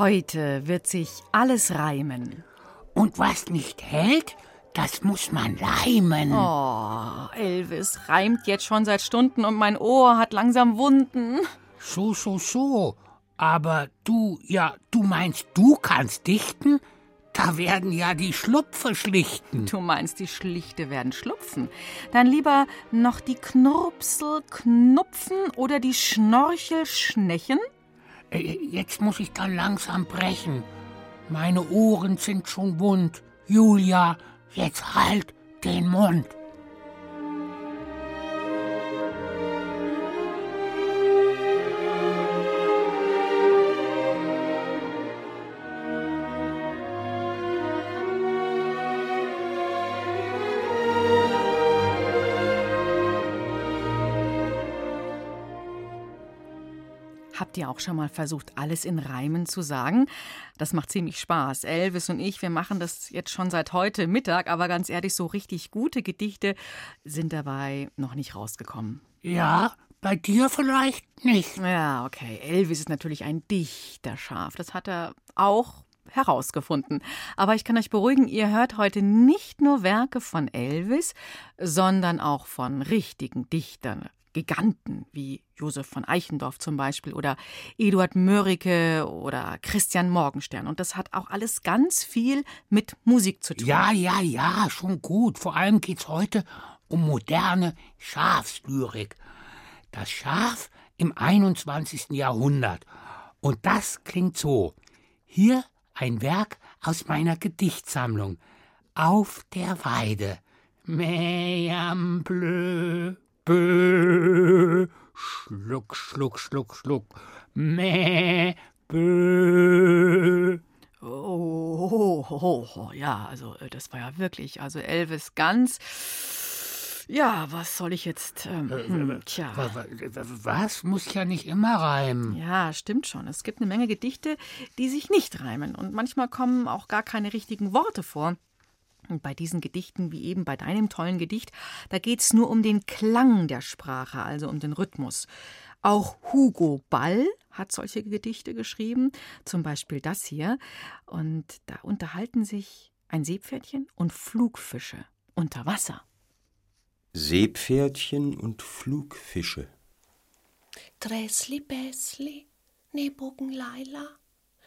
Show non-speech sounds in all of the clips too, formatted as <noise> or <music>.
Heute wird sich alles reimen. Und was nicht hält, das muss man leimen. Oh, Elvis reimt jetzt schon seit Stunden und mein Ohr hat langsam Wunden. So, so, so. Aber du, ja, du meinst, du kannst dichten? Da werden ja die Schlupfe schlichten. Du meinst, die Schlichte werden schlupfen. Dann lieber noch die Knurpsel knupfen oder die Schnorchel schnechen? Äh, Jetzt muss ich da langsam brechen. Meine Ohren sind schon wund. Julia, jetzt halt den Mund. Habt ihr auch schon mal versucht, alles in Reimen zu sagen? Das macht ziemlich Spaß. Elvis und ich, wir machen das jetzt schon seit heute Mittag, aber ganz ehrlich, so richtig gute Gedichte sind dabei noch nicht rausgekommen. Ja, bei dir vielleicht nicht. Ja, okay. Elvis ist natürlich ein Dichterschaf. Das hat er auch herausgefunden. Aber ich kann euch beruhigen, ihr hört heute nicht nur Werke von Elvis, sondern auch von richtigen Dichtern. Giganten wie Josef von Eichendorff zum Beispiel oder Eduard Mörike oder Christian Morgenstern. Und das hat auch alles ganz viel mit Musik zu tun. Ja, ja, ja, schon gut. Vor allem geht's heute um moderne Schafslyrik. Das Schaf im 21. Jahrhundert. Und das klingt so. Hier ein Werk aus meiner Gedichtsammlung. Auf der Weide. Meam bleu, bö. Schluck, schluck, schluck, schluck. Meh, bö. Oh, oh, oh, oh, ja, also äh, das war ja wirklich, also Elvis ganz. Ja, was soll ich jetzt? Ähm, hm, tja. Wa- wa- Was? Muss ja nicht immer reimen. Ja, stimmt schon. Es gibt eine Menge Gedichte, die sich nicht reimen. Und manchmal kommen auch gar keine richtigen Worte vor. Und bei diesen Gedichten, wie eben bei deinem tollen Gedicht, da geht es nur um den Klang der Sprache, also um den Rhythmus. Auch Hugo Ball hat solche Gedichte geschrieben, zum Beispiel das hier. Und da unterhalten sich ein Seepferdchen und Flugfische unter Wasser. Seepferdchen und Flugfische. Tresli, Besli, Nebogen, Laila,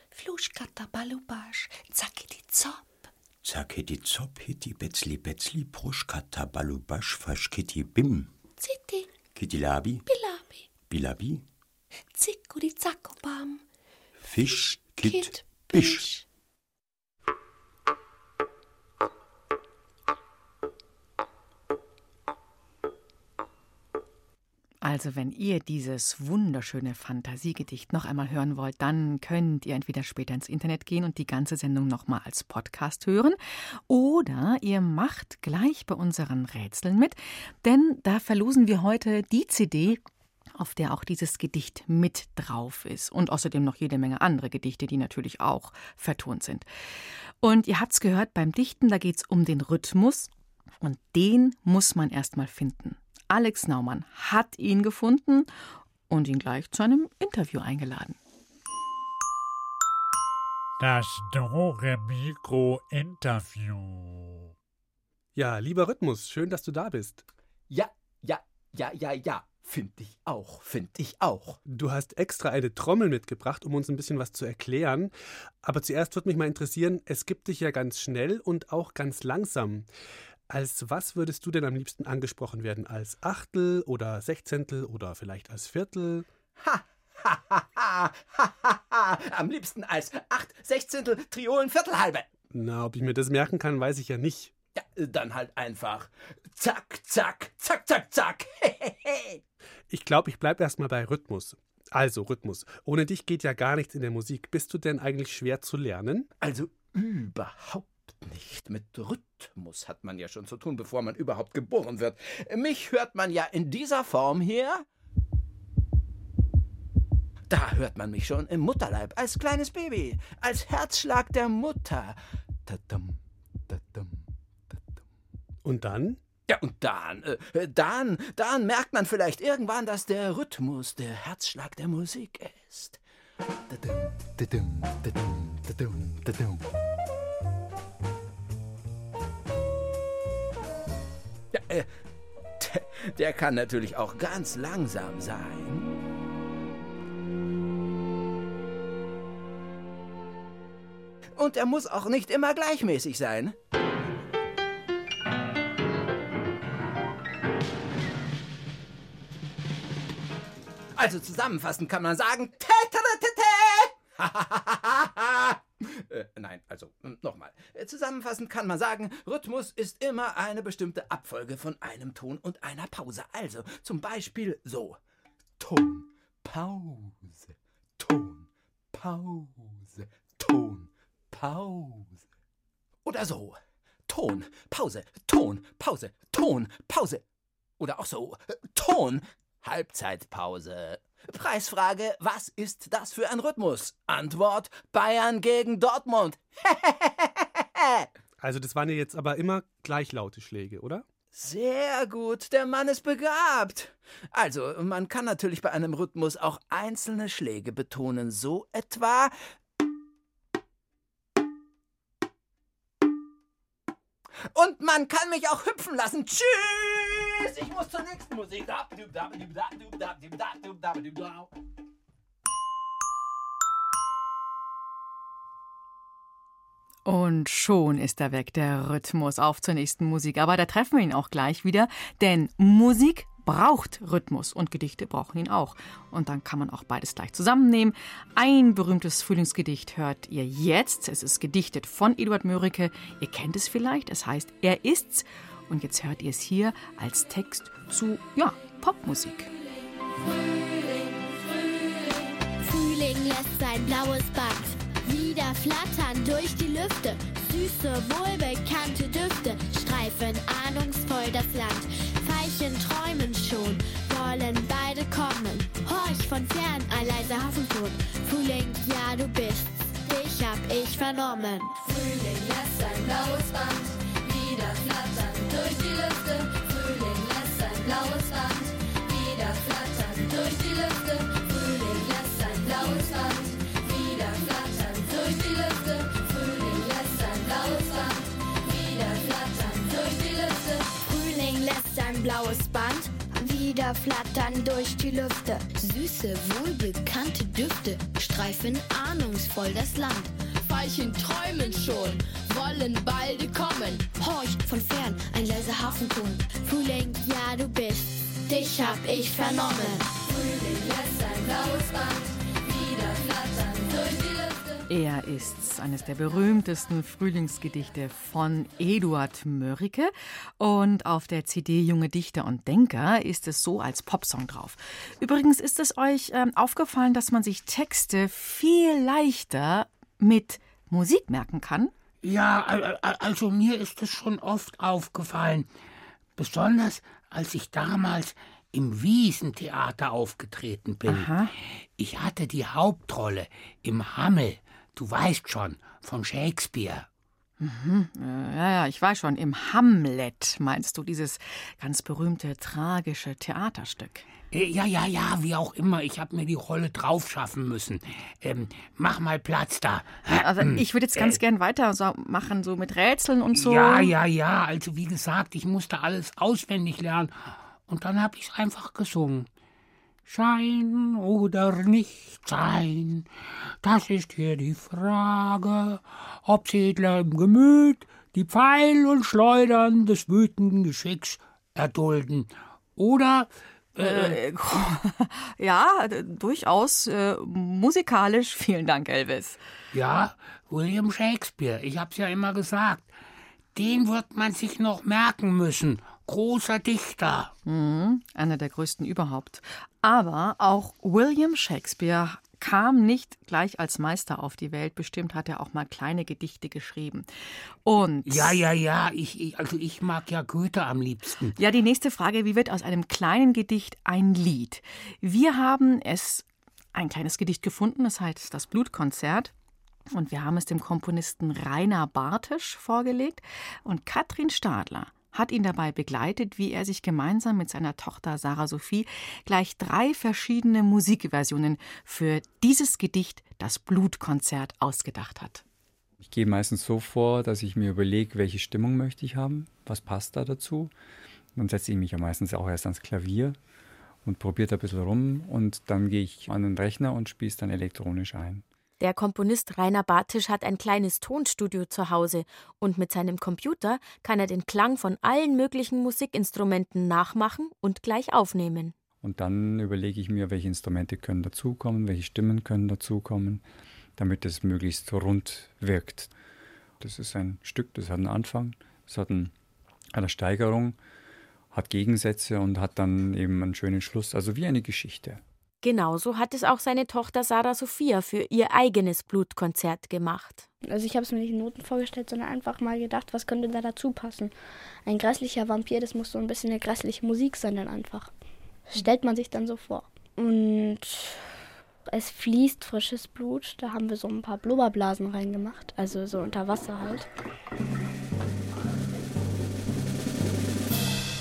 Fluschkatter, Balubasch, Zacki, Zopp. Zaketi Zopp, Hitti, Betzli, Betzli, Pruschkata, Balubasch, Faschkitti, Bim. Zitti, Kittilabi, Bilabi, Bilabi, Zickuri, Zackobam, Fisch, Kitt, Bisch. Also, wenn ihr dieses wunderschöne Fantasiegedicht noch einmal hören wollt, dann könnt ihr entweder später ins Internet gehen und die ganze Sendung nochmal als Podcast hören oder ihr macht gleich bei unseren Rätseln mit, denn da verlosen wir heute die CD, auf der auch dieses Gedicht mit drauf ist und außerdem noch jede Menge andere Gedichte, die natürlich auch vertont sind. Und ihr habt's gehört, beim Dichten, da geht's um den Rhythmus und den muss man erstmal finden. Alex Naumann hat ihn gefunden und ihn gleich zu einem Interview eingeladen. Das Dore Mikro Interview. Ja, lieber Rhythmus, schön, dass du da bist. Ja, ja, ja, ja, ja. Find ich auch, find ich auch. Du hast extra eine Trommel mitgebracht, um uns ein bisschen was zu erklären. Aber zuerst würde mich mal interessieren, es gibt dich ja ganz schnell und auch ganz langsam. Als was würdest du denn am liebsten angesprochen werden? Als Achtel oder Sechzehntel oder vielleicht als Viertel? Ha, ha, Am liebsten als acht Sechzehntel Triolen Viertelhalbe. Na, ob ich mir das merken kann, weiß ich ja nicht. Ja, dann halt einfach. Zack, zack, zack, zack, zack. <laughs> ich glaube, ich bleibe erstmal bei Rhythmus. Also, Rhythmus. Ohne dich geht ja gar nichts in der Musik. Bist du denn eigentlich schwer zu lernen? Also überhaupt nicht. Mit Rhythmus hat man ja schon zu tun, bevor man überhaupt geboren wird. Mich hört man ja in dieser Form hier. Da hört man mich schon im Mutterleib, als kleines Baby, als Herzschlag der Mutter. Tadam, tadam, tadam. Und dann? Ja, und dann, äh, dann, dann merkt man vielleicht irgendwann, dass der Rhythmus der Herzschlag der Musik ist. Tadam, tadam, tadam, tadam, Ja, äh, der, kann natürlich auch ganz langsam sein. Und er muss auch nicht immer gleichmäßig sein. Also zusammenfassend kann man sagen, äh, <laughs> nein, also nochmal. Zusammenfassend kann man sagen, Rhythmus ist immer eine bestimmte Abfolge von einem Ton und einer Pause. Also zum Beispiel so. Ton, Pause, Ton, Pause, Ton, Pause. Oder so. Ton, Pause, Ton, Pause, Ton, Pause. Oder auch so. Ton, Halbzeitpause. Preisfrage, was ist das für ein Rhythmus? Antwort, Bayern gegen Dortmund. also das waren ja jetzt aber immer gleichlaute Schläge, oder? Sehr gut, der Mann ist begabt. Also, man kann natürlich bei einem Rhythmus auch einzelne Schläge betonen, so etwa Und man kann mich auch hüpfen lassen. Tschüss! Ich muss zur nächsten Musik. Und schon ist er weg, der Rhythmus. Auf zur nächsten Musik. Aber da treffen wir ihn auch gleich wieder, denn Musik braucht Rhythmus und Gedichte brauchen ihn auch. Und dann kann man auch beides gleich zusammennehmen. Ein berühmtes Frühlingsgedicht hört ihr jetzt. Es ist gedichtet von Eduard Mörike. Ihr kennt es vielleicht. Es heißt Er ist's. Und jetzt hört ihr es hier als Text zu, ja, Popmusik. Frühling, Frühling, Frühling lässt sein blaues Band wieder flattern durch die Lüfte. Süße, wohlbekannte Düfte streifen ahnungsvoll das Land. Veilchen träumen schon, wollen beide kommen. Horch von fern, ein leiser Hafenton. Frühling, ja du bist, dich hab ich vernommen. Frühling lässt sein blaues Band wieder flattern durch die Lüfte. Frühling lässt sein blaues Band wieder flattern durch die Lüfte. Frühling lässt sein blaues Band wieder flattern durch die Lüfte. Frühling lässt sein blaues Band wieder flattern durch die Lüfte. Blaues Band wieder flattern durch die Lüfte. Süße, wohlbekannte Düfte streifen ahnungsvoll das Land. Veilchen träumen schon, wollen balde kommen. Horch von fern, ein leiser Hafenton. Frühling, ja du bist, dich hab ich vernommen. Frühling lässt sein blaues Band wieder flattern durch die Lüfte. Er ist eines der berühmtesten Frühlingsgedichte von Eduard Mörike. Und auf der CD Junge Dichter und Denker ist es so als Popsong drauf. Übrigens ist es euch ähm, aufgefallen, dass man sich Texte viel leichter mit Musik merken kann? Ja, also mir ist es schon oft aufgefallen. Besonders als ich damals im Wiesentheater aufgetreten bin. Aha. Ich hatte die Hauptrolle im Hammel, du weißt schon, von Shakespeare. Mhm. Ja, ja, ich weiß schon. Im Hamlet meinst du dieses ganz berühmte tragische Theaterstück? Äh, Ja, ja, ja, wie auch immer. Ich habe mir die Rolle draufschaffen müssen. Ähm, mach mal Platz da. Also ich würde jetzt ganz gern weiter so machen, so mit Rätseln und so. Ja, ja, ja. Also wie gesagt, ich musste alles auswendig lernen. Und dann habe ich es einfach gesungen. Schein oder nicht sein, das ist hier die Frage, ob Edler im Gemüt die Pfeil und Schleudern des wütenden Geschicks erdulden oder Äh, <laughs> ja, d- durchaus äh, musikalisch. <laughs> Vielen Dank, Elvis. Ja, William Shakespeare, ich hab's ja immer gesagt. Den wird man sich noch merken müssen. Großer Dichter. Mhm, einer der größten überhaupt. Aber auch William Shakespeare kam nicht gleich als Meister auf die Welt. Bestimmt hat er auch mal kleine Gedichte geschrieben. Und Ja, ja, ja, ich, ich, also ich mag ja Goethe am liebsten. Ja, die nächste Frage, wie wird aus einem kleinen Gedicht ein Lied? Wir haben es, ein kleines Gedicht gefunden, das heißt das Blutkonzert. Und wir haben es dem Komponisten Rainer Bartisch vorgelegt. Und Katrin Stadler hat ihn dabei begleitet, wie er sich gemeinsam mit seiner Tochter Sarah Sophie gleich drei verschiedene Musikversionen für dieses Gedicht, das Blutkonzert, ausgedacht hat. Ich gehe meistens so vor, dass ich mir überlege, welche Stimmung möchte ich haben, was passt da dazu. Dann setze ich mich ja meistens auch erst ans Klavier und probiere da ein bisschen rum und dann gehe ich an den Rechner und spiele es dann elektronisch ein. Der Komponist Rainer Bartisch hat ein kleines Tonstudio zu Hause und mit seinem Computer kann er den Klang von allen möglichen Musikinstrumenten nachmachen und gleich aufnehmen. Und dann überlege ich mir, welche Instrumente können dazukommen, welche Stimmen können dazukommen, damit es möglichst rund wirkt. Das ist ein Stück, das hat einen Anfang, das hat ein, eine Steigerung, hat Gegensätze und hat dann eben einen schönen Schluss, also wie eine Geschichte. Genauso hat es auch seine Tochter Sarah Sophia für ihr eigenes Blutkonzert gemacht. Also ich habe es mir nicht in Noten vorgestellt, sondern einfach mal gedacht, was könnte da dazu passen. Ein grässlicher Vampir, das muss so ein bisschen eine grässliche Musik sein dann einfach. Stellt man sich dann so vor. Und es fließt frisches Blut. Da haben wir so ein paar Blubberblasen reingemacht, also so unter Wasser halt.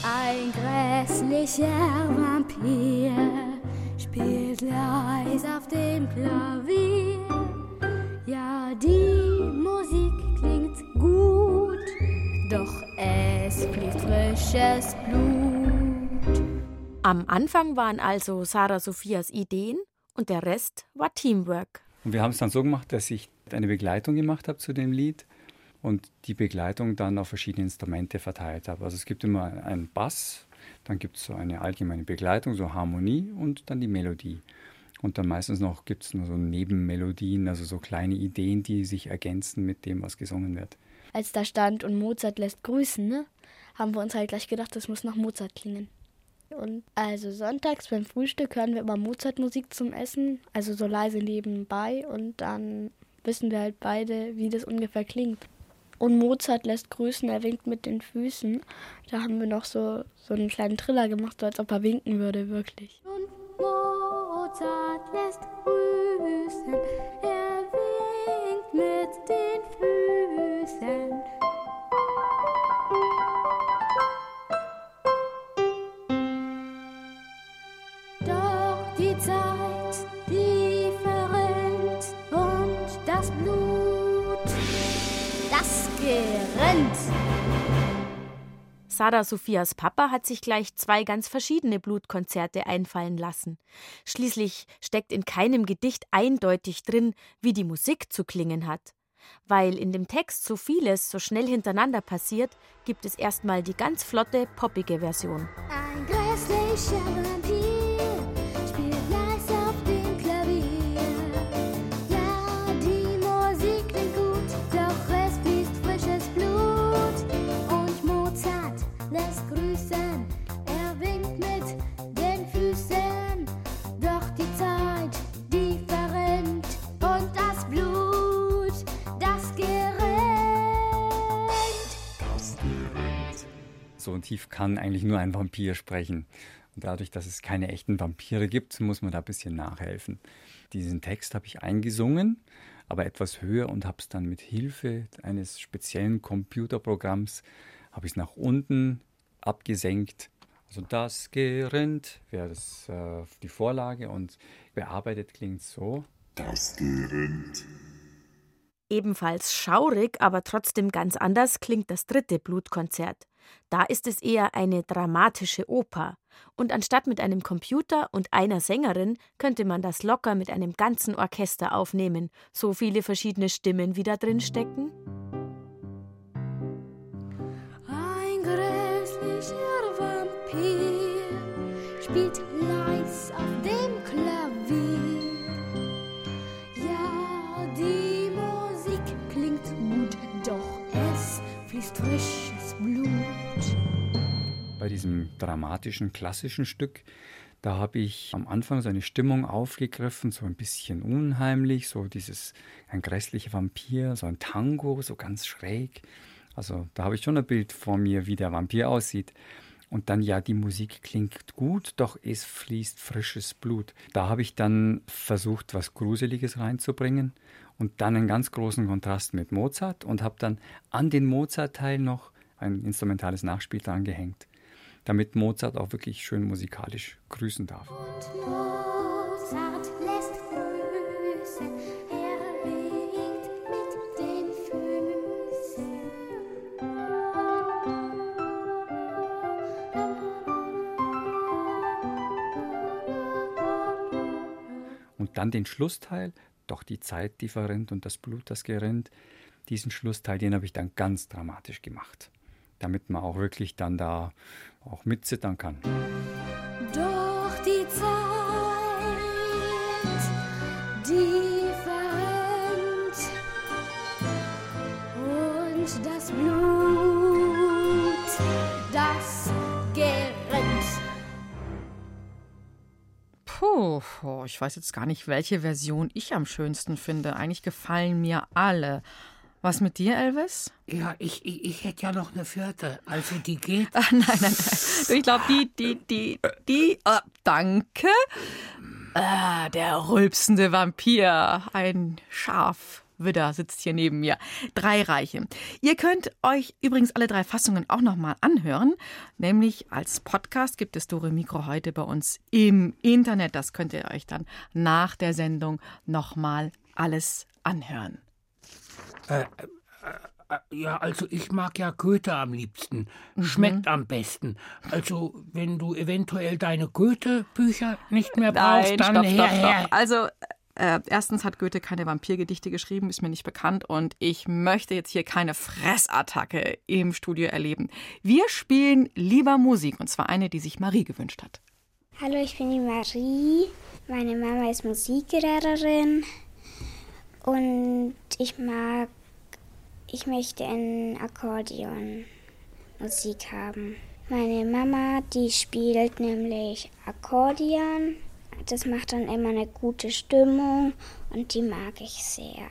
Ein grässlicher Vampir spielt leis auf dem Klavier. Ja, die Musik klingt gut, doch es fließt frisches Blut. Am Anfang waren also Sarah Sophias Ideen und der Rest war Teamwork. Und wir haben es dann so gemacht, dass ich eine Begleitung gemacht habe zu dem Lied und die Begleitung dann auf verschiedene Instrumente verteilt habe. Also es gibt immer einen Bass, dann gibt es so eine allgemeine Begleitung, so Harmonie und dann die Melodie. Und dann meistens noch gibt es nur so Nebenmelodien, also so kleine Ideen, die sich ergänzen mit dem, was gesungen wird. Als da stand und Mozart lässt grüßen, ne, haben wir uns halt gleich gedacht, das muss nach Mozart klingen. Und also sonntags beim Frühstück hören wir immer Mozart-Musik zum Essen, also so leise nebenbei und dann wissen wir halt beide, wie das ungefähr klingt. Und Mozart lässt grüßen, er winkt mit den Füßen. Da haben wir noch so, so einen kleinen Triller gemacht, so als ob er winken würde, wirklich. Mozart lässt grüßen, er winkt mit den Füßen. Gerinnt. Sarah Sophias Papa hat sich gleich zwei ganz verschiedene Blutkonzerte einfallen lassen. Schließlich steckt in keinem Gedicht eindeutig drin, wie die Musik zu klingen hat. Weil in dem Text so vieles so schnell hintereinander passiert, gibt es erstmal die ganz flotte, poppige Version. Ein grässlicher Vampir So tief kann eigentlich nur ein Vampir sprechen. Und dadurch, dass es keine echten Vampire gibt, muss man da ein bisschen nachhelfen. Diesen Text habe ich eingesungen, aber etwas höher und habe es dann mit Hilfe eines speziellen Computerprogramms habe ich es nach unten abgesenkt. Also das gerinnt wäre das äh, die Vorlage und bearbeitet klingt so. Das gerinnt. Ebenfalls schaurig, aber trotzdem ganz anders klingt das dritte Blutkonzert. Da ist es eher eine dramatische Oper. Und anstatt mit einem Computer und einer Sängerin könnte man das locker mit einem ganzen Orchester aufnehmen. So viele verschiedene Stimmen, wie da drin stecken. Ein grässlicher Vampir spielt diesem dramatischen, klassischen Stück, da habe ich am Anfang so eine Stimmung aufgegriffen, so ein bisschen unheimlich, so dieses, ein grässlicher Vampir, so ein Tango, so ganz schräg. Also da habe ich schon ein Bild vor mir, wie der Vampir aussieht. Und dann, ja, die Musik klingt gut, doch es fließt frisches Blut. Da habe ich dann versucht, was Gruseliges reinzubringen und dann einen ganz großen Kontrast mit Mozart und habe dann an den Mozart-Teil noch ein instrumentales Nachspiel dran gehängt damit Mozart auch wirklich schön musikalisch grüßen darf. Mozart lässt grüßen, er winkt mit den Füßen. Und dann den Schlussteil, doch die Zeit, die verrinnt und das Blut, das gerinnt, diesen Schlussteil, den habe ich dann ganz dramatisch gemacht, damit man auch wirklich dann da auch mitzittern kann. Doch die Zeit, die verrennt und das Blut, das gerinnt. Puh, oh, ich weiß jetzt gar nicht, welche Version ich am schönsten finde. Eigentlich gefallen mir alle. Was mit dir, Elvis? Ja, ich, ich, ich hätte ja noch eine vierte. Also die geht. Ach, nein, nein, nein. Ich glaube, die, die, die, die. Oh, danke. Ah, der rülpsende Vampir. Ein Schafwidder sitzt hier neben mir. Drei Reiche. Ihr könnt euch übrigens alle drei Fassungen auch nochmal anhören. Nämlich als Podcast gibt es Dore Mikro heute bei uns im Internet. Das könnt ihr euch dann nach der Sendung nochmal alles anhören. Äh, äh, äh, ja, also ich mag ja Goethe am liebsten. Schmeckt am besten. Also, wenn du eventuell deine Goethe-Bücher nicht mehr brauchst, Nein, dann stopp, her, stopp, her. stopp. Also, äh, erstens hat Goethe keine Vampirgedichte geschrieben, ist mir nicht bekannt und ich möchte jetzt hier keine Fressattacke im Studio erleben. Wir spielen lieber Musik und zwar eine, die sich Marie gewünscht hat. Hallo, ich bin die Marie. Meine Mama ist Musiklehrerin und ich mag, ich möchte ein Akkordeon Musik haben. Meine Mama, die spielt nämlich Akkordeon. Das macht dann immer eine gute Stimmung und die mag ich sehr.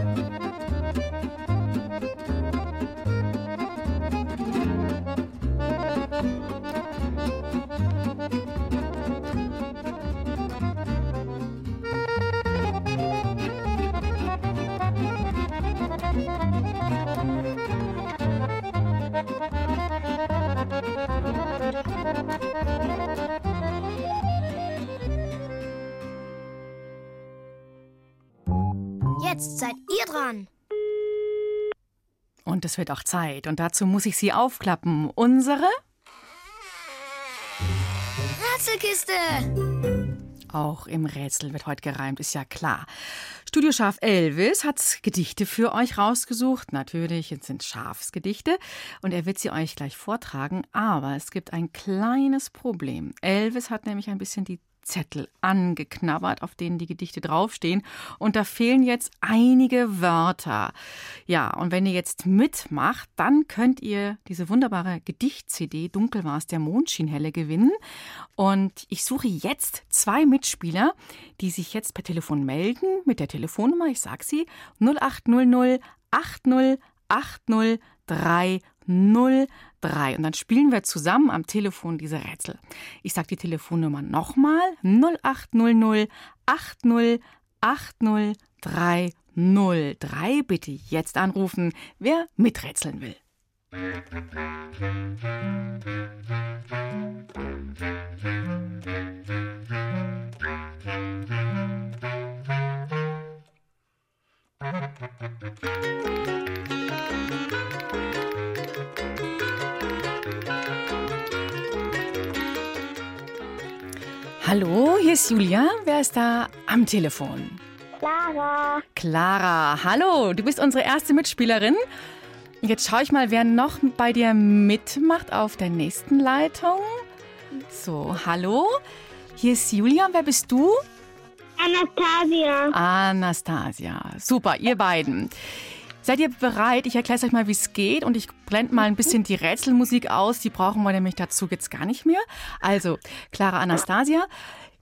Jetzt seid ihr dran. Und es wird auch Zeit und dazu muss ich sie aufklappen. Unsere Rätselkiste. Auch im Rätsel wird heute gereimt, ist ja klar. Studioschaf Elvis hat Gedichte für euch rausgesucht. Natürlich, es sind Schafsgedichte und er wird sie euch gleich vortragen. Aber es gibt ein kleines Problem. Elvis hat nämlich ein bisschen die Zettel angeknabbert, auf denen die Gedichte draufstehen. Und da fehlen jetzt einige Wörter. Ja, und wenn ihr jetzt mitmacht, dann könnt ihr diese wunderbare Gedicht-CD Dunkel war es der Mond schien helle gewinnen. Und ich suche jetzt zwei Mitspieler, die sich jetzt per Telefon melden mit der Telefonnummer, ich sag sie, 0800 80 80 drei. Und dann spielen wir zusammen am Telefon diese Rätsel. Ich sage die Telefonnummer nochmal. 0800 80 80 303. Bitte jetzt anrufen, wer miträtseln will. Musik Hallo, hier ist Julia. Wer ist da am Telefon? Clara. Clara, hallo, du bist unsere erste Mitspielerin. Jetzt schaue ich mal, wer noch bei dir mitmacht auf der nächsten Leitung. So, hallo, hier ist Julia. Wer bist du? Anastasia. Anastasia. Super, ihr beiden. Seid ihr bereit? Ich erkläre euch mal, wie es geht und ich blende mal ein bisschen die Rätselmusik aus. Die brauchen wir nämlich dazu jetzt gar nicht mehr. Also, Clara Anastasia,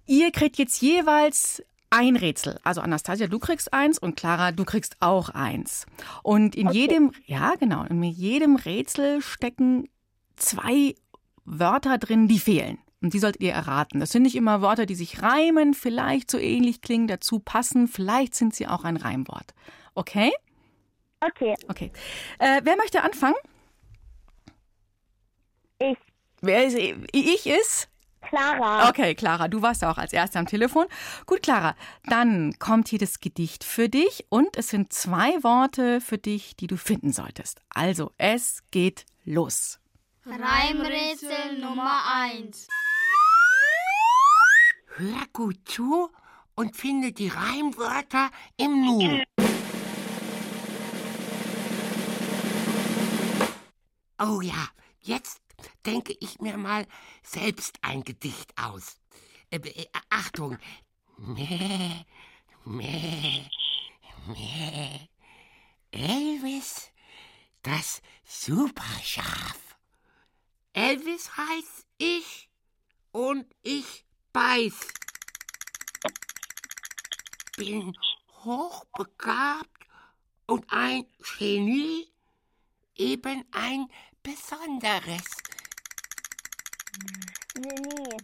ihr kriegt jetzt jeweils ein Rätsel. Also Anastasia, du kriegst eins und Clara, du kriegst auch eins. Und in jedem, ja genau, in jedem Rätsel stecken zwei Wörter drin, die fehlen. Und die solltet ihr erraten. Das sind nicht immer Wörter, die sich reimen, vielleicht so ähnlich klingen, dazu passen, vielleicht sind sie auch ein Reimwort. Okay? Okay. Okay. Äh, wer möchte anfangen? Ich. Wer ist, ich ist? Clara. Okay, Clara, du warst auch als Erste am Telefon. Gut, Clara, dann kommt hier das Gedicht für dich und es sind zwei Worte für dich, die du finden solltest. Also, es geht los. Reimrätsel Nummer 1. Hör gut zu und finde die Reimwörter im Nu. Oh ja, jetzt denke ich mir mal selbst ein Gedicht aus. Äh, äh, Achtung. Mäh, mäh, mäh. Elvis, das Superschaf. Elvis heißt ich und ich beiß. Bin hochbegabt und ein Genie, eben ein besonderes. Genie.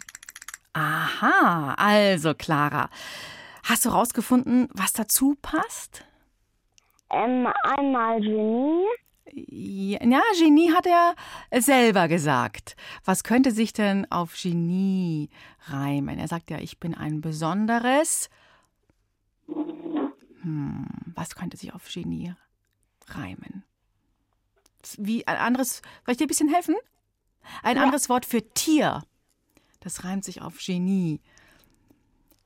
Aha, also Clara, hast du rausgefunden, was dazu passt? Ähm, einmal Genie. Ja, Genie hat er selber gesagt. Was könnte sich denn auf Genie reimen? Er sagt ja, ich bin ein besonderes. Hm, was könnte sich auf Genie reimen? Wie ein anderes, soll ich dir ein bisschen helfen? Ein Ja. anderes Wort für Tier. Das reimt sich auf Genie.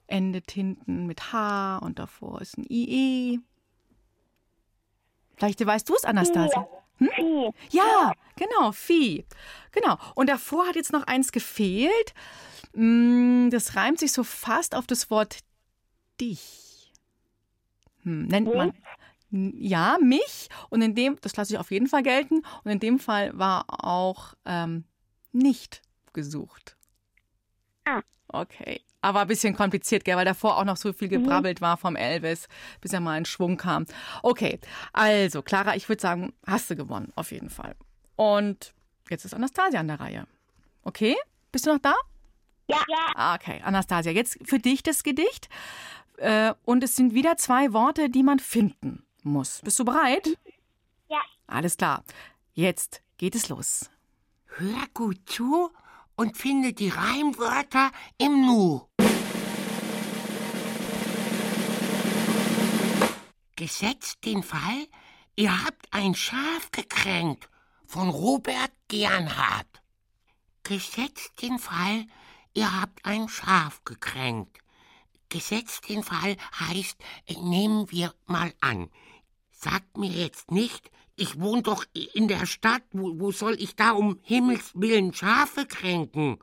Endet hinten mit H und davor ist ein IE. Vielleicht weißt du es, Anastasia. Hm? Vieh. Ja, genau, Vieh. Genau. Und davor hat jetzt noch eins gefehlt. Mm, Das reimt sich so fast auf das Wort dich. Hm, nennt man. Ja, mich. Und in dem, das lasse ich auf jeden Fall gelten. Und in dem Fall war auch ähm, nicht gesucht. Ah. Okay. Aber ein bisschen kompliziert, gell, weil davor auch noch so viel gebrabbelt war vom Elvis, bis er mal in Schwung kam. Okay, also Clara, ich würde sagen, hast du gewonnen, auf jeden Fall. Und jetzt ist Anastasia an der Reihe. Okay? Bist du noch da? Ja. Ah, Okay, Anastasia, jetzt für dich das Gedicht. Äh, Und es sind wieder zwei Worte, die man finden muss. Bist du bereit? Ja. Alles klar. Jetzt geht es los. Hör gut zu und finde die Reimwörter im Nu. Gesetzt den Fall, ihr habt ein Schaf gekränkt von Robert Gernhardt. Gesetzt den Fall, ihr habt ein Schaf gekränkt. Gesetzt den Fall heißt, nehmen wir mal an. Sagt mir jetzt nicht, ich wohne doch in der Stadt, wo, wo soll ich da um Himmels willen Schafe kränken?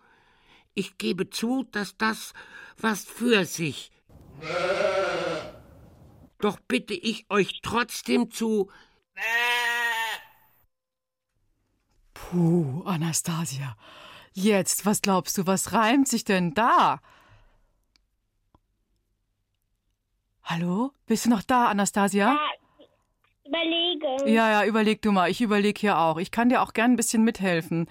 Ich gebe zu, dass das was für sich. Doch bitte ich euch trotzdem zu. Puh, Anastasia. Jetzt, was glaubst du, was reimt sich denn da? Hallo? Bist du noch da, Anastasia? Überlege. Ja, ja, überleg du mal. Ich überlege hier auch. Ich kann dir auch gern ein bisschen mithelfen.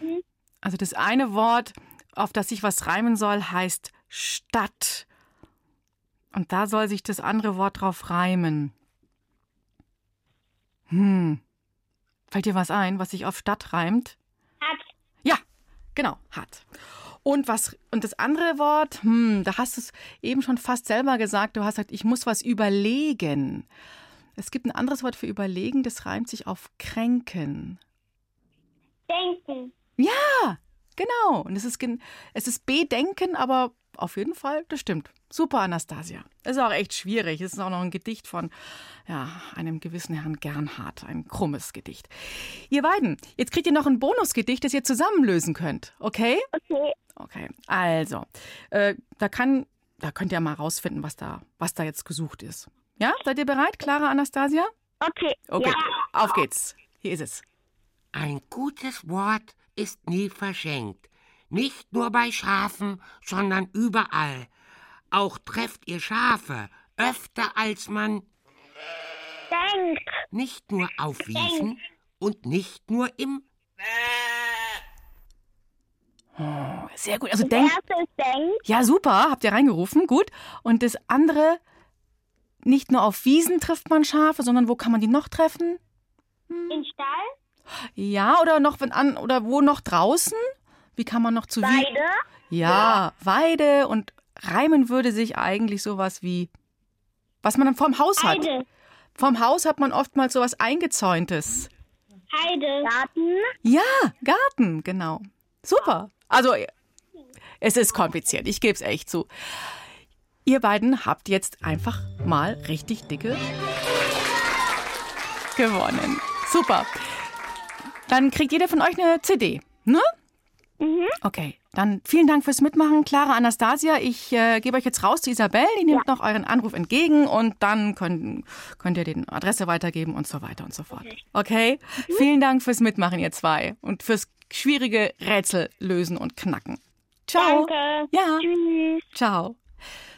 Mhm. Also das eine Wort, auf das sich was reimen soll, heißt Stadt. Und da soll sich das andere Wort drauf reimen. Hm. Fällt dir was ein, was sich auf Stadt reimt? Hat. Ja, genau, hat. Und was und das andere Wort, hm, da hast du es eben schon fast selber gesagt. Du hast gesagt, ich muss was überlegen. Es gibt ein anderes Wort für überlegen, das reimt sich auf kränken. Denken. Ja, genau. Und es ist es ist bedenken, aber auf jeden Fall, das stimmt. Super, Anastasia. Ist auch echt schwierig. Es ist auch noch ein Gedicht von ja, einem gewissen Herrn Gernhardt, ein krummes Gedicht. Ihr beiden, jetzt kriegt ihr noch ein Bonusgedicht, das ihr zusammenlösen könnt, okay? Okay. Okay, also, äh, da kann, da könnt ihr mal rausfinden, was da, was da jetzt gesucht ist. Ja, seid ihr bereit, Clara, Anastasia? Okay. Okay, Ja. auf geht's. Hier ist es. Ein gutes Wort ist nie verschenkt. Nicht nur bei Schafen, sondern überall. Auch trefft ihr Schafe öfter als man denkt. Nicht nur auf Wiesen und nicht nur im Oh, sehr gut. Also denk, denkt. ja, super, habt ihr reingerufen, gut. Und das andere, nicht nur auf Wiesen trifft man Schafe, sondern wo kann man die noch treffen? Im Stall. Ja, oder noch wenn an oder wo noch draußen? Wie kann man noch zu Wie- Weide. Ja, Weide und reimen würde sich eigentlich sowas wie was man dann vorm Haus hat. Heide. Vorm Haus hat man oftmals sowas eingezäuntes. Heide. Garten. Ja, Garten, genau. Super. Also es ist kompliziert, ich gebe es echt zu. Ihr beiden habt jetzt einfach mal richtig dicke gewonnen. Super. Dann kriegt jeder von euch eine CD, ne? Okay, dann vielen Dank fürs Mitmachen, Clara Anastasia. Ich äh, gebe euch jetzt raus zu Isabel, die nimmt noch euren Anruf entgegen und dann könnt, könnt ihr den Adresse weitergeben und so weiter und so fort. Okay? Vielen Dank fürs Mitmachen, ihr zwei, und fürs schwierige Rätsel lösen und knacken. Ciao. Danke. Ja. Tschüss. Ciao.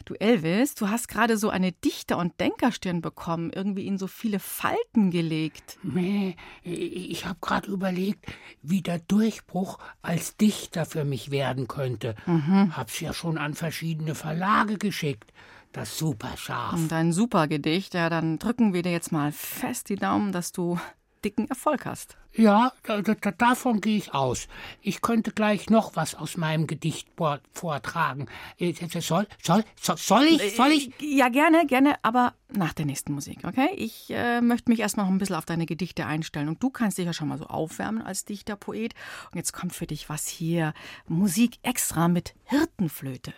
Du Elvis, du hast gerade so eine Dichter- und Denkerstirn bekommen, irgendwie in so viele Falten gelegt. Nee, ich habe gerade überlegt, wie der Durchbruch als Dichter für mich werden könnte. Mhm. Hab's ja schon an verschiedene Verlage geschickt. Das super scharf. Und ein super Gedicht, ja, dann drücken wir dir jetzt mal fest die Daumen, dass du dicken Erfolg hast. Ja, da, da, davon gehe ich aus. Ich könnte gleich noch was aus meinem Gedicht vor- vortragen. Äh, Soll, soll, soll, soll ich? Soll ich? Ja, gerne, gerne, aber nach der nächsten Musik, okay? Ich äh, möchte mich erst noch ein bisschen auf deine Gedichte einstellen. Und du kannst dich ja schon mal so aufwärmen als Dichter, Poet. Und jetzt kommt für dich was hier. Musik extra mit Hirtenflöte.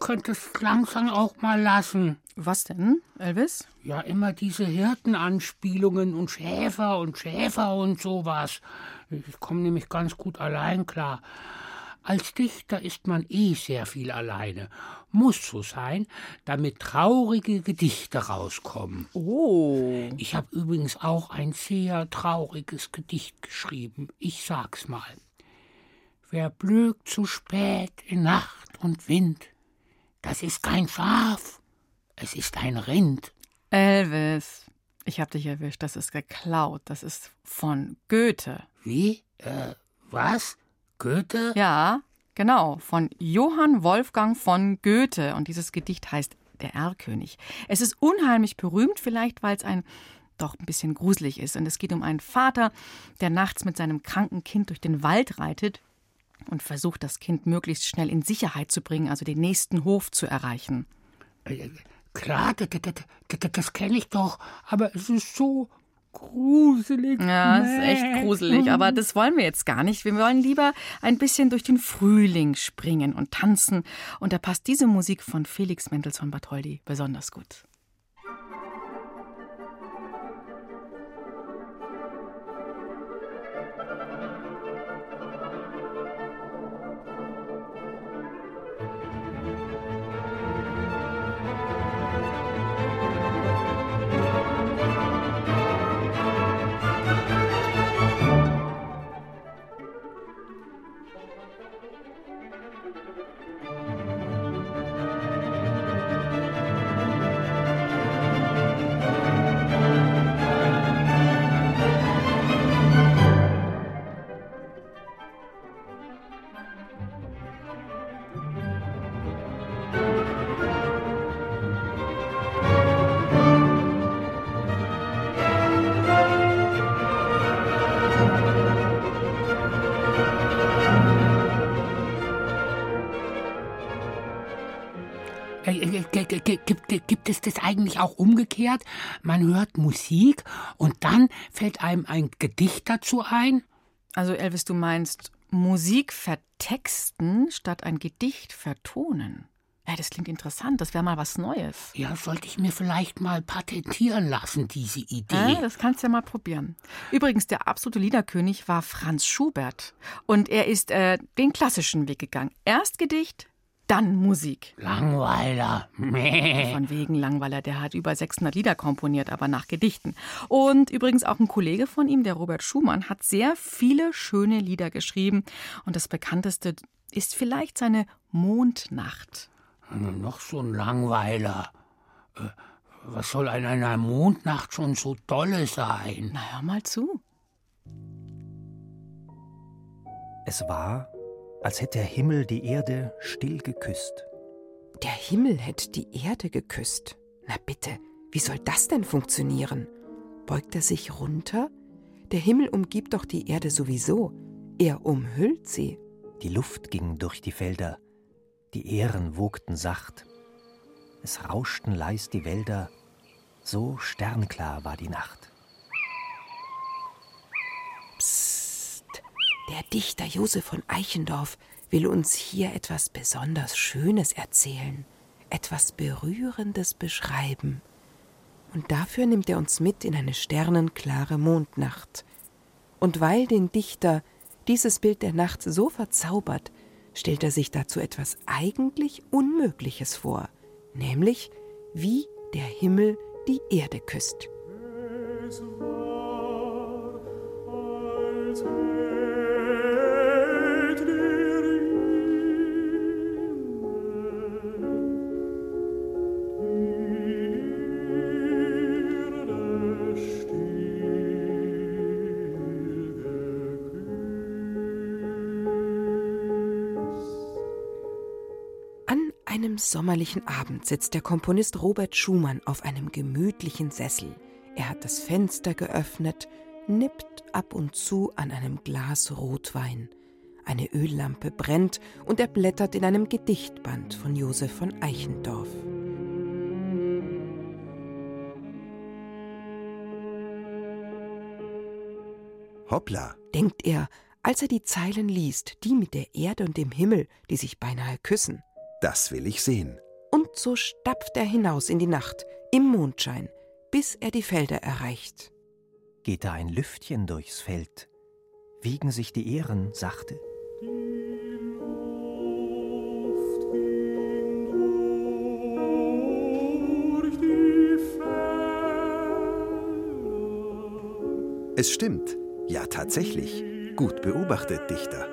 Ihr könnt es langsam auch mal lassen. Was denn, Elvis? Ja, immer diese Hirtenanspielungen und Schäfer und Schäfer und sowas. Ich komme nämlich ganz gut allein klar. Als Dichter ist man eh sehr viel alleine. Muss so sein, damit traurige Gedichte rauskommen. Oh. Ich habe übrigens auch ein sehr trauriges Gedicht geschrieben. Ich sag's mal. Wer blökt zu spät in Nacht und Wind, das ist kein Schaf, es ist ein Rind. Elvis, ich hab dich erwischt. Das ist geklaut. Das ist von Goethe. Wie? Äh, was? Goethe? Ja, genau. Von Johann Wolfgang von Goethe. Und dieses Gedicht heißt Der Erlkönig. Es ist unheimlich berühmt, vielleicht weil es ein doch ein bisschen gruselig ist. Und es geht um einen Vater, der nachts mit seinem kranken Kind durch den Wald reitet und versucht, das Kind möglichst schnell in Sicherheit zu bringen, also den nächsten Hof zu erreichen. Äh, Klar, das, das, das, das kenne ich doch, aber es ist so gruselig. Ja, es ist echt gruselig, aber das wollen wir jetzt gar nicht. Wir wollen lieber ein bisschen durch den Frühling springen und tanzen. Und da passt diese Musik von Felix Mendelssohn Bartholdy besonders gut. Gibt, gibt es das eigentlich auch umgekehrt? Man hört Musik und dann fällt einem ein Gedicht dazu ein? Also Elvis, du meinst Musik vertexten statt ein Gedicht vertonen. Ja, das klingt interessant. Das wäre mal was Neues. Ja, sollte ich mir vielleicht mal patentieren lassen, diese Idee. Ja, das kannst du ja mal probieren. Übrigens, der absolute Liederkönig war Franz Schubert. Und er ist äh, den klassischen Weg gegangen. Erst Gedicht, dann Musik. Langweiler. Mäh. Von wegen Langweiler. Der hat über 600 Lieder komponiert, aber nach Gedichten. Und übrigens auch ein Kollege von ihm, der Robert Schumann, hat sehr viele schöne Lieder geschrieben. Und das bekannteste ist vielleicht seine Mondnacht. Noch so ein Langweiler. Äh, Was soll an einer Mondnacht schon so dolle sein? Na, hör mal zu. Es war, als hätte der Himmel die Erde still geküsst. Der Himmel hätte die Erde geküsst. Na bitte, wie soll das denn funktionieren? Beugt er sich runter? Der Himmel umgibt doch die Erde sowieso. Er umhüllt sie. Die Luft ging durch die Felder, die Ähren wogten sacht. Es rauschten leis die Wälder, so sternklar war die Nacht. Der Dichter Josef von Eichendorff will uns hier etwas besonders Schönes erzählen, etwas Berührendes beschreiben. Und dafür nimmt er uns mit in eine sternenklare Mondnacht. Und weil den Dichter dieses Bild der Nacht so verzaubert, stellt er sich dazu etwas eigentlich Unmögliches vor, nämlich wie der Himmel die Erde küsst. An einem sommerlichen Abend sitzt der Komponist Robert Schumann auf einem gemütlichen Sessel. Er hat das Fenster geöffnet, nippt ab und zu an einem Glas Rotwein. Eine Öllampe brennt und er blättert in einem Gedichtband von Josef von Eichendorff. Hoppla. denkt er, als er die Zeilen liest, die mit der Erde und dem Himmel, die sich beinahe küssen. Das will ich sehen. Und so stapft er hinaus in die Nacht, im Mondschein, bis er die Felder erreicht. Geht da ein Lüftchen durchs Feld, wiegen sich die Ähren sachte. Es stimmt. Ja, tatsächlich. Gut beobachtet, Dichter.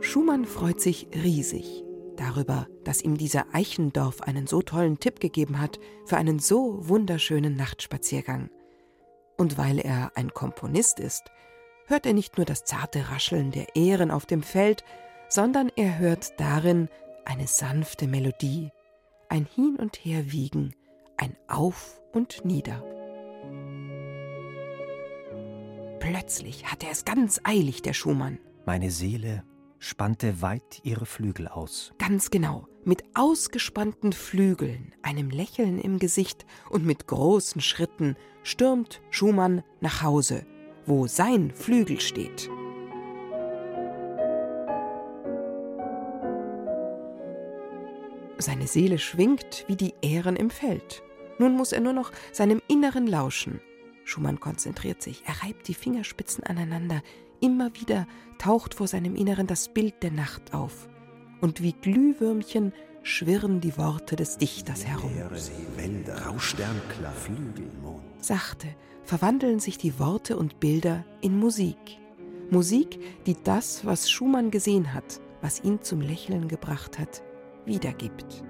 Schumann freut sich riesig darüber, dass ihm dieser Eichendorff einen so tollen Tipp gegeben hat für einen so wunderschönen Nachtspaziergang. Und weil er ein Komponist ist, hört er nicht nur das zarte Rascheln der Ähren auf dem Feld, sondern er hört darin eine sanfte Melodie, ein Hin und Herwiegen, ein Auf und Nieder. Plötzlich hat er es ganz eilig, der Schumann. Meine Seele spannte weit ihre Flügel aus. Ganz genau, mit ausgespannten Flügeln, einem Lächeln im Gesicht und mit großen Schritten stürmt Schumann nach Hause, wo sein Flügel steht. Seine Seele schwingt wie die Ähren im Feld. Nun muss er nur noch seinem Inneren lauschen. Schumann konzentriert sich, er reibt die Fingerspitzen aneinander, immer wieder taucht vor seinem Inneren das Bild der Nacht auf. Und wie Glühwürmchen schwirren die Worte des Dichters herum. Wälder, Grausternklar, Flügel, Mond. Sachte verwandeln sich die Worte und Bilder in Musik. Musik, die das, was Schumann gesehen hat, was ihn zum Lächeln gebracht hat, wiedergibt.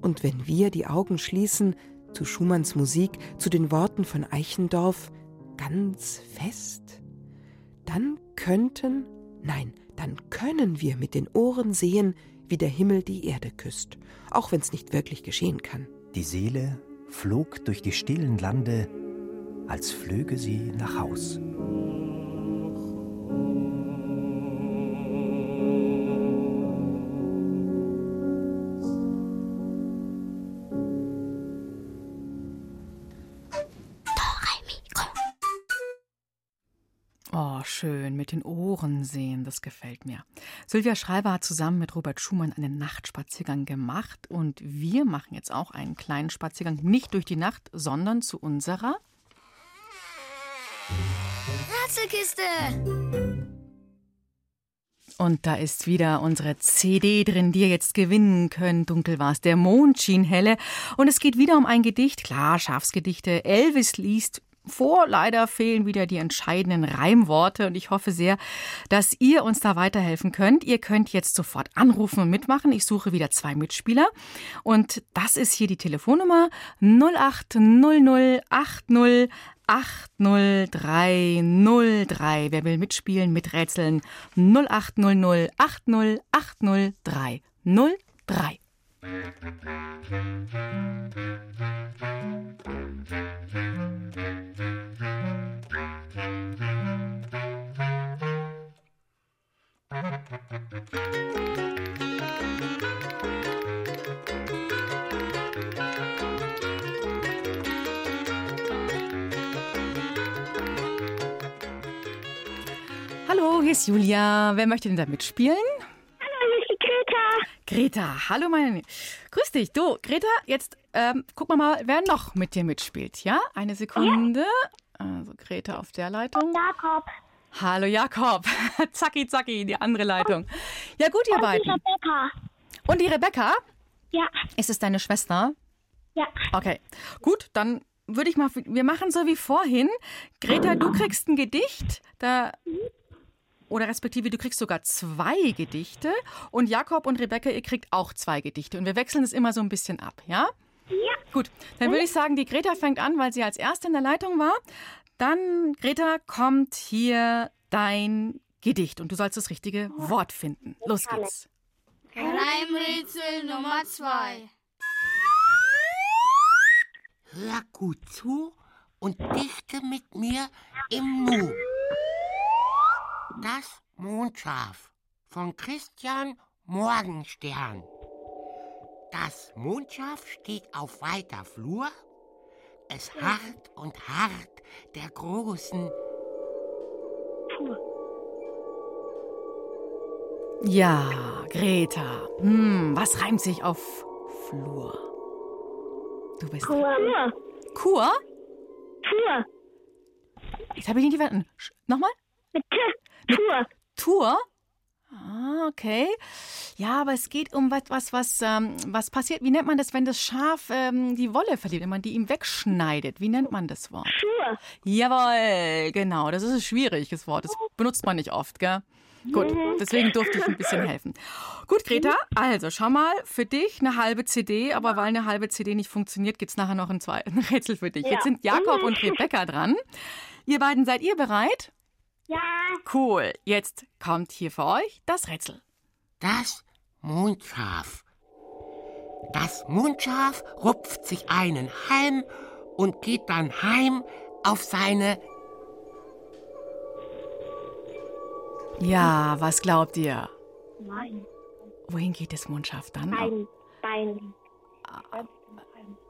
Und wenn wir die Augen schließen zu Schumanns Musik, zu den Worten von Eichendorff, ganz fest, dann könnten, nein, dann können wir mit den Ohren sehen, wie der Himmel die Erde küsst, auch wenn es nicht wirklich geschehen kann. Die Seele flog durch die stillen Lande, als flöge sie nach Haus. Sehen, das gefällt mir. Sylvia Schreiber hat zusammen mit Robert Schumann einen Nachtspaziergang gemacht und wir machen jetzt auch einen kleinen Spaziergang, nicht durch die Nacht, sondern zu unserer Ratzelkiste! Und da ist wieder unsere CD drin, die ihr jetzt gewinnen könnt. Dunkel war es, der Mond schien helle. Und es geht wieder um ein Gedicht. Klar, Schafsgedichte. Elvis liest vor. Leider fehlen wieder die entscheidenden Reimworte. Und ich hoffe sehr, dass ihr uns da weiterhelfen könnt. Ihr könnt jetzt sofort anrufen und mitmachen. Ich suche wieder zwei Mitspieler. Und das ist hier die Telefonnummer 080080 80303. Wer will mitspielen, miträtseln? 0800 80 80303. Hallo, hier ist Julia. Wer möchte denn da mitspielen? Hallo, hier ist die Greta. Greta, hallo meine. Grüß dich. Du, Greta, jetzt ähm, gucken wir mal, wer noch mit dir mitspielt. Ja, eine Sekunde. Also Greta auf der Leitung. Jakob. Hallo Jakob. <laughs> zacki, zacki, die andere Leitung. Ja gut, ihr Und beiden. die Rebecca. Und die Rebecca? Ja. Ist es deine Schwester? Ja. Okay, gut, dann würde ich mal, wir machen so wie vorhin. Greta, du kriegst ein Gedicht, da oder respektive du kriegst sogar zwei Gedichte und Jakob und Rebecca, ihr kriegt auch zwei Gedichte und wir wechseln es immer so ein bisschen ab, ja? Ja. Gut, dann würde ich sagen, die Greta fängt an, weil sie als erste in der Leitung war. Dann, Greta, kommt hier dein Gedicht und du sollst das richtige Wort finden. Los geht's. Reimrätsel Nummer zwei. Hör gut zu und dichte mit mir im Nu. Das Mondschaf von Christian Morgenstern. Das Mondschaf steht auf weiter Flur. Es harrt und harrt der großen Ja, Greta. Hm, was reimt sich auf Flur? Du bist. Kur. Kur? Kur. Jetzt habe ich nicht verstanden. Nochmal? Mit T. Tour. Tour? Ah, okay. Ja, aber es geht um was, was, was, ähm, was passiert. Wie nennt man das, wenn das Schaf ähm, die Wolle verliert, wenn man die ihm wegschneidet? Wie nennt man das Wort? Schuhe. Jawohl, genau. Das ist ein schwieriges Wort. Das benutzt man nicht oft, gell? Gut, deswegen durfte ich ein bisschen helfen. Gut, Greta, also schau mal, für dich eine halbe CD, aber weil eine halbe CD nicht funktioniert, gibt es nachher noch ein, zwei, <laughs> ein Rätsel für dich. Ja. Jetzt sind Jakob und Rebecca dran. Ihr beiden, seid ihr bereit? Ja. Cool, jetzt kommt hier für euch das Rätsel. Das Mondschaf. Das Mondschaf rupft sich einen Halm und geht dann heim auf seine Ja, was glaubt ihr? Nein. Wohin geht das Mondschaf dann? Bein. Bein.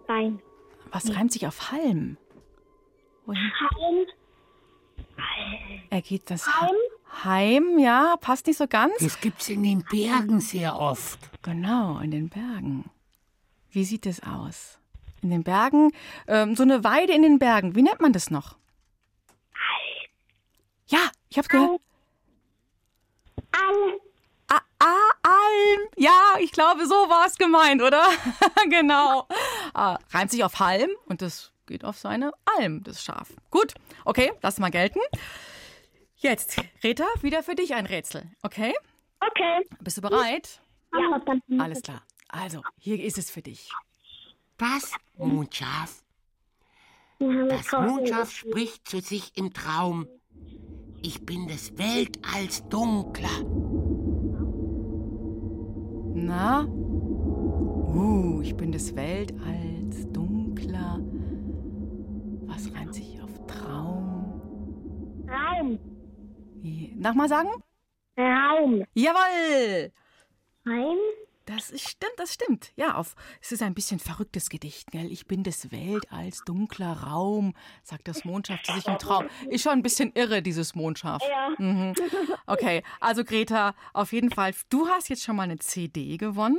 Bein. Was reimt sich auf Halm? Wohin? Heim. Er geht das Heim. Heim, ja, passt nicht so ganz. Das gibt's in den Bergen sehr oft. Genau, in den Bergen. Wie sieht es aus? In den Bergen, ähm, so eine Weide in den Bergen. Wie nennt man das noch? Ja, ich hab's gehört. Alm. Ah, ah, Alm. Ja, ich glaube, so war es gemeint, oder? <laughs> genau. Ah, reimt sich auf Halm und das geht auf seine Alm, das Schaf. Gut, okay, lass mal gelten. Jetzt, Rita, wieder für dich ein Rätsel, okay? Okay. Bist du bereit? Ja. Alles klar. Also, hier ist es für dich. Das Mondschaf. Das Mondschaf spricht zu sich im Traum. Ich bin des Weltalls dunkler. Na? Uh, ich bin des Weltalls dunkler. Raum. Nochmal sagen? Raum. Jawohl! Heim. Das ist, stimmt, das stimmt. Ja, auf, es ist ein bisschen verrücktes Gedicht, gell? Ich bin des Weltalls dunkler Raum, sagt das Mondschaf zu sich im Traum. Ist schon ein bisschen irre, dieses Mondschaf. Ja. Mhm. Okay, also Greta, auf jeden Fall, du hast jetzt schon mal eine CD gewonnen.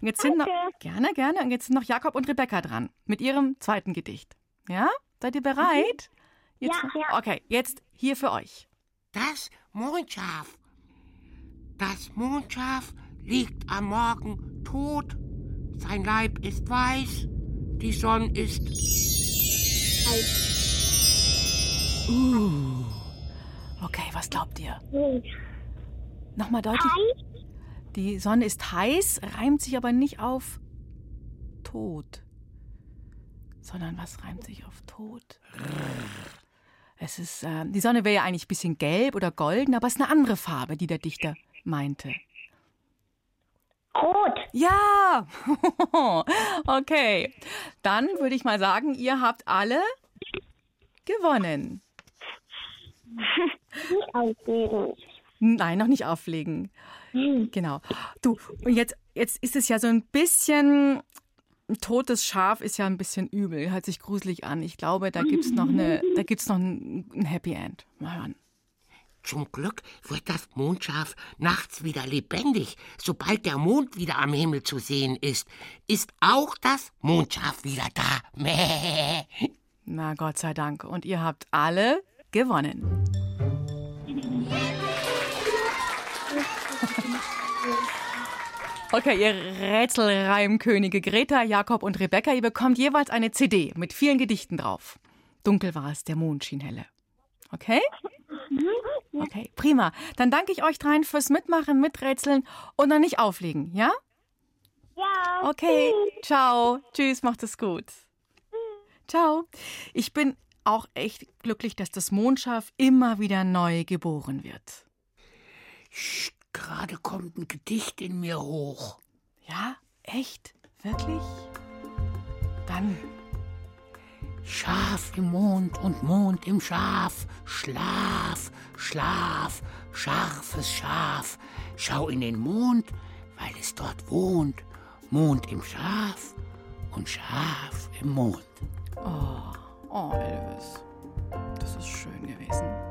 Und jetzt sind noch, gerne, gerne, und jetzt sind noch Jakob und Rebecca dran mit ihrem zweiten Gedicht. Ja? Seid ihr bereit? Jetzt, Ja, ja. Okay, jetzt hier für euch. Das Mondschaf. Das Mondschaf liegt am Morgen tot. Sein Leib ist weiß. Die Sonne ist. Uh. Okay, was glaubt ihr? Nochmal deutlich. Die Sonne ist heiß, reimt sich aber nicht auf tot. Sondern was reimt sich auf tot? Es ist, äh, die Sonne wäre ja eigentlich ein bisschen gelb oder golden, aber es ist eine andere Farbe, die der Dichter meinte. Rot. Ja! <laughs> okay. Dann würde ich mal sagen, ihr habt alle gewonnen. Nicht aufgeben. Nein, noch nicht auflegen. Genau. Du, und jetzt, jetzt ist es ja so ein bisschen. Ein totes Schaf ist ja ein bisschen übel, hört sich gruselig an. Ich glaube, da gibt es noch, eine, da gibt's noch ein, ein Happy End. Mal hören. Zum Glück wird das Mondschaf nachts wieder lebendig. Sobald der Mond wieder am Himmel zu sehen ist, ist auch das Mondschaf wieder da. Mäh. Na, Gott sei Dank. Und ihr habt alle gewonnen. <laughs> Okay, ihr Rätselreimkönige Greta, Jakob und Rebecca, ihr bekommt jeweils eine CD mit vielen Gedichten drauf. Dunkel war es, der Mond schien helle. Okay? Okay, prima. Dann danke ich euch dreien fürs Mitmachen, Miträtseln und dann nicht auflegen, ja? Ja. Okay, ciao. Tschüss, macht es gut. Ciao. Ich bin auch echt glücklich, dass das Mondschaf immer wieder neu geboren wird. Gerade kommt ein Gedicht in mir hoch. Ja, echt? Wirklich? Dann. Schaf im Mond und Mond im Schaf. Schlaf, Schlaf, scharfes Schaf. Schau in den Mond, weil es dort wohnt. Mond im Schaf und Schaf im Mond. Oh, oh, Elvis. Das ist schön gewesen.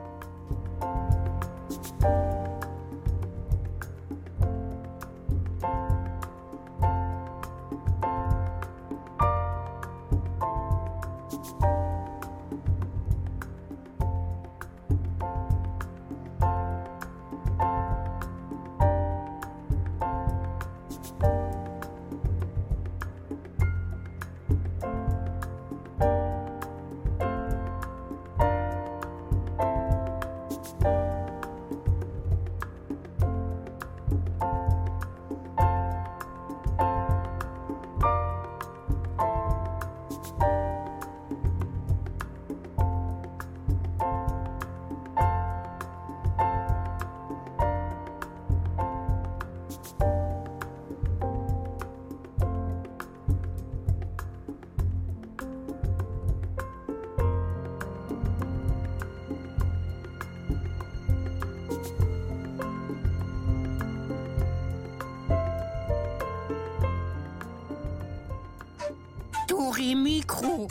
Mikro.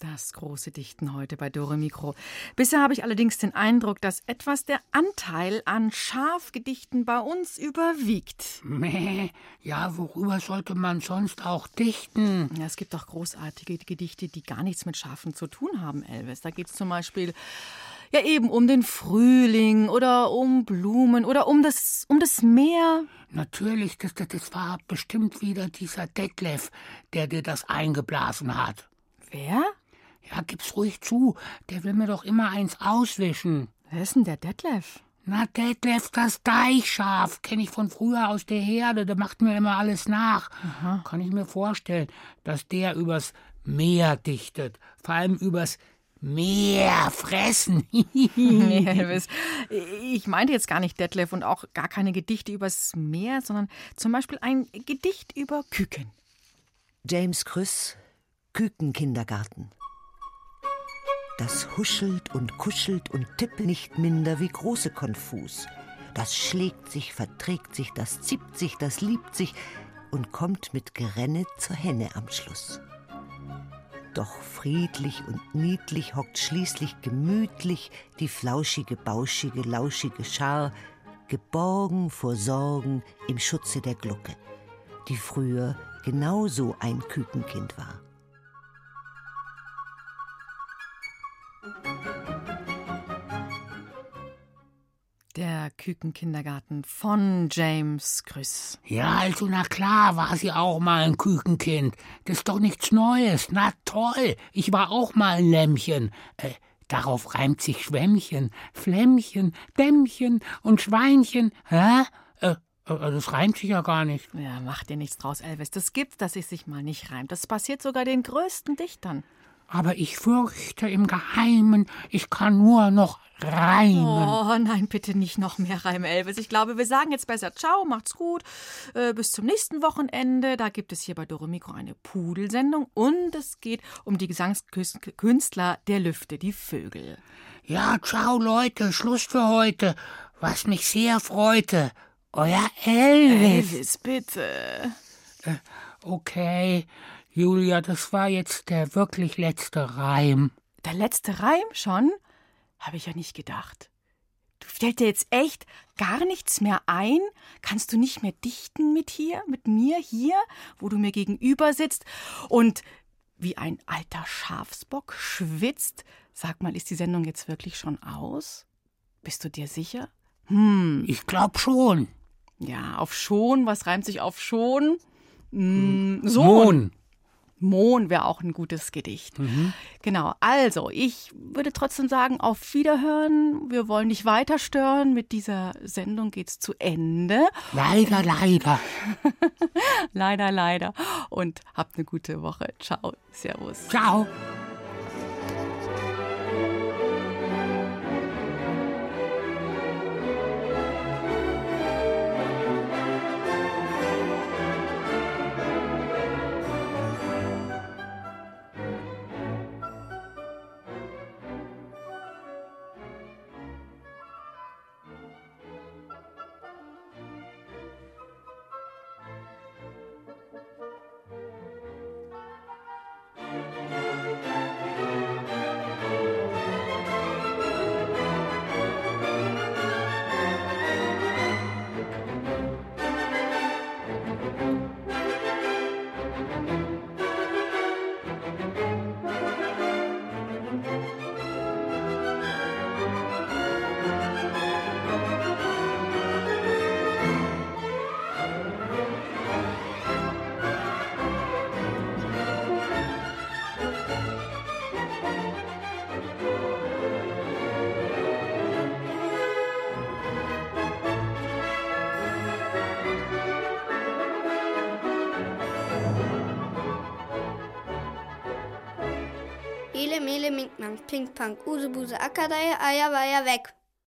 Das große Dichten heute bei Dore Mikro. Bisher habe ich allerdings den Eindruck, dass etwas der Anteil an Schafgedichten bei uns überwiegt. Mäh. Ja, worüber sollte man sonst auch dichten? Ja, es gibt auch großartige Gedichte, die gar nichts mit Schafen zu tun haben, Elvis. Da geht es zum Beispiel ja eben um den Frühling oder um Blumen oder um das, um das Meer. Natürlich, das, das, das war bestimmt wieder dieser Detlef, der dir das eingeblasen hat. Wer? Ja, gib's ruhig zu. Der will mir doch immer eins auswischen. Wer ist denn der Detlef? Na, Detlef, das Deichschaf, kenne ich von früher aus der Herde. Der macht mir immer alles nach. Kann ich mir vorstellen, dass der übers Meer dichtet. Vor allem übers Meer fressen. <laughs> nee, Elvis. Ich meinte jetzt gar nicht Detlef und auch gar keine Gedichte übers Meer, sondern zum Beispiel ein Gedicht über Küken. James Krüss, Kükenkindergarten. Das huschelt und kuschelt und tippelt nicht minder wie große konfus. Das schlägt sich, verträgt sich, das zieht sich, das liebt sich und kommt mit Gerenne zur Henne am Schluss. Doch friedlich und niedlich hockt schließlich gemütlich die flauschige, bauschige, lauschige Schar, geborgen vor Sorgen im Schutze der Glucke, die früher genauso ein Kükenkind war. Der Kükenkindergarten von James Grüß. Ja, also na klar war sie auch mal ein Kükenkind. Das ist doch nichts Neues. Na toll, ich war auch mal ein Lämmchen. Äh, darauf reimt sich Schwämmchen, Flämmchen, Dämmchen und Schweinchen. Hä? Äh, äh, das reimt sich ja gar nicht. Ja, mach dir nichts draus, Elvis. Das gibt's, dass es sich mal nicht reimt. Das passiert sogar den größten Dichtern. Aber ich fürchte im Geheimen, ich kann nur noch reimen. Oh nein, bitte nicht noch mehr Reim, Elvis. Ich glaube, wir sagen jetzt besser Ciao, macht's gut. Äh, bis zum nächsten Wochenende. Da gibt es hier bei Doromikro eine Pudelsendung und es geht um die Gesangskünstler der Lüfte, die Vögel. Ja, ciao Leute, Schluss für heute. Was mich sehr freute. Euer Elvis. Elvis, bitte. Äh, okay, Julia, das war jetzt der wirklich letzte Reim. Der letzte Reim schon? Habe ich ja nicht gedacht. Du fällt dir jetzt echt gar nichts mehr ein? Kannst du nicht mehr dichten mit hier, mit mir hier, wo du mir gegenüber sitzt und wie ein alter Schafsbock schwitzt? Sag mal, ist die Sendung jetzt wirklich schon aus? Bist du dir sicher? Hm. Ich glaub schon. Ja, auf schon. Was reimt sich auf schon? Hm, so. Mohn. Mohn wäre auch ein gutes Gedicht. Mhm. Genau, also ich würde trotzdem sagen, auf Wiederhören. Wir wollen nicht weiter stören. Mit dieser Sendung geht's zu Ende. Leider, leider. <laughs> leider, leider. Und habt eine gute Woche. Ciao. Servus. Ciao. Minkmann, Ping, Pang, Usebuse, Ackerdeie, Eier, Weier, weg.